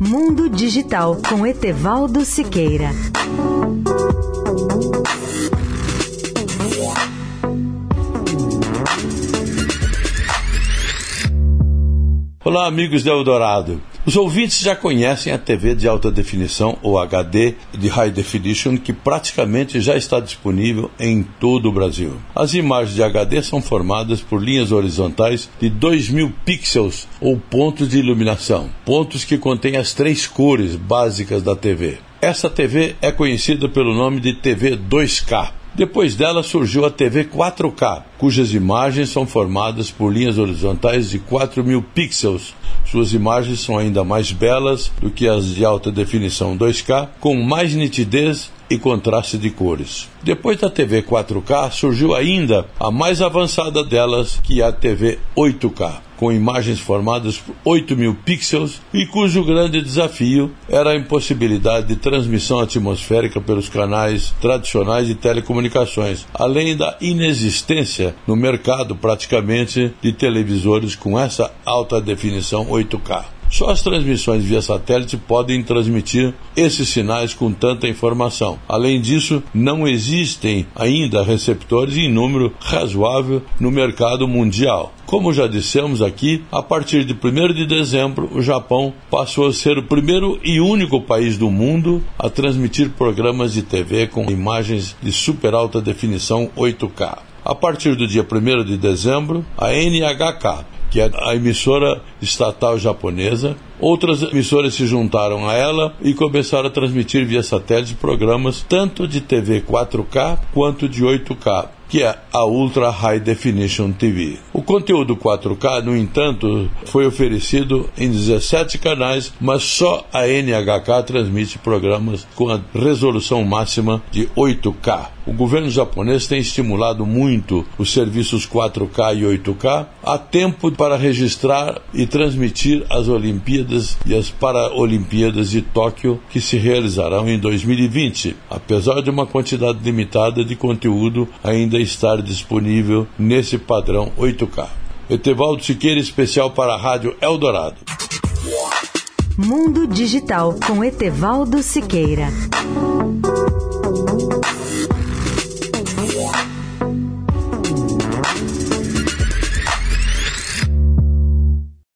Mundo Digital com Etevaldo Siqueira. Olá, amigos de Eldorado. Os ouvintes já conhecem a TV de alta definição, ou HD, de High Definition, que praticamente já está disponível em todo o Brasil. As imagens de HD são formadas por linhas horizontais de 2.000 pixels, ou pontos de iluminação, pontos que contêm as três cores básicas da TV. Essa TV é conhecida pelo nome de TV 2K. Depois dela surgiu a TV 4K, cujas imagens são formadas por linhas horizontais de 4 mil pixels. Suas imagens são ainda mais belas do que as de alta definição 2K, com mais nitidez e contraste de cores. Depois da TV 4K surgiu ainda a mais avançada delas, que é a TV 8K com imagens formadas por 8 mil pixels e cujo grande desafio era a impossibilidade de transmissão atmosférica pelos canais tradicionais de telecomunicações, além da inexistência no mercado praticamente de televisores com essa alta definição 8K. Só as transmissões via satélite podem transmitir esses sinais com tanta informação. Além disso, não existem ainda receptores em número razoável no mercado mundial. Como já dissemos aqui, a partir de 1 de dezembro, o Japão passou a ser o primeiro e único país do mundo a transmitir programas de TV com imagens de super alta definição 8K. A partir do dia 1 de dezembro, a NHK, que é a emissora estatal japonesa. Outras emissoras se juntaram a ela e começaram a transmitir via satélite programas tanto de TV 4K quanto de 8K que é a Ultra High Definition TV. O conteúdo 4K, no entanto, foi oferecido em 17 canais, mas só a NHK transmite programas com a resolução máxima de 8K. O governo japonês tem estimulado muito os serviços 4K e 8K há tempo para registrar e transmitir as Olimpíadas e as Paralimpíadas de Tóquio que se realizarão em 2020, apesar de uma quantidade limitada de conteúdo ainda ainda estar disponível nesse padrão 8K. Etevaldo Siqueira, especial para a Rádio Eldorado. Mundo Digital com Etevaldo Siqueira.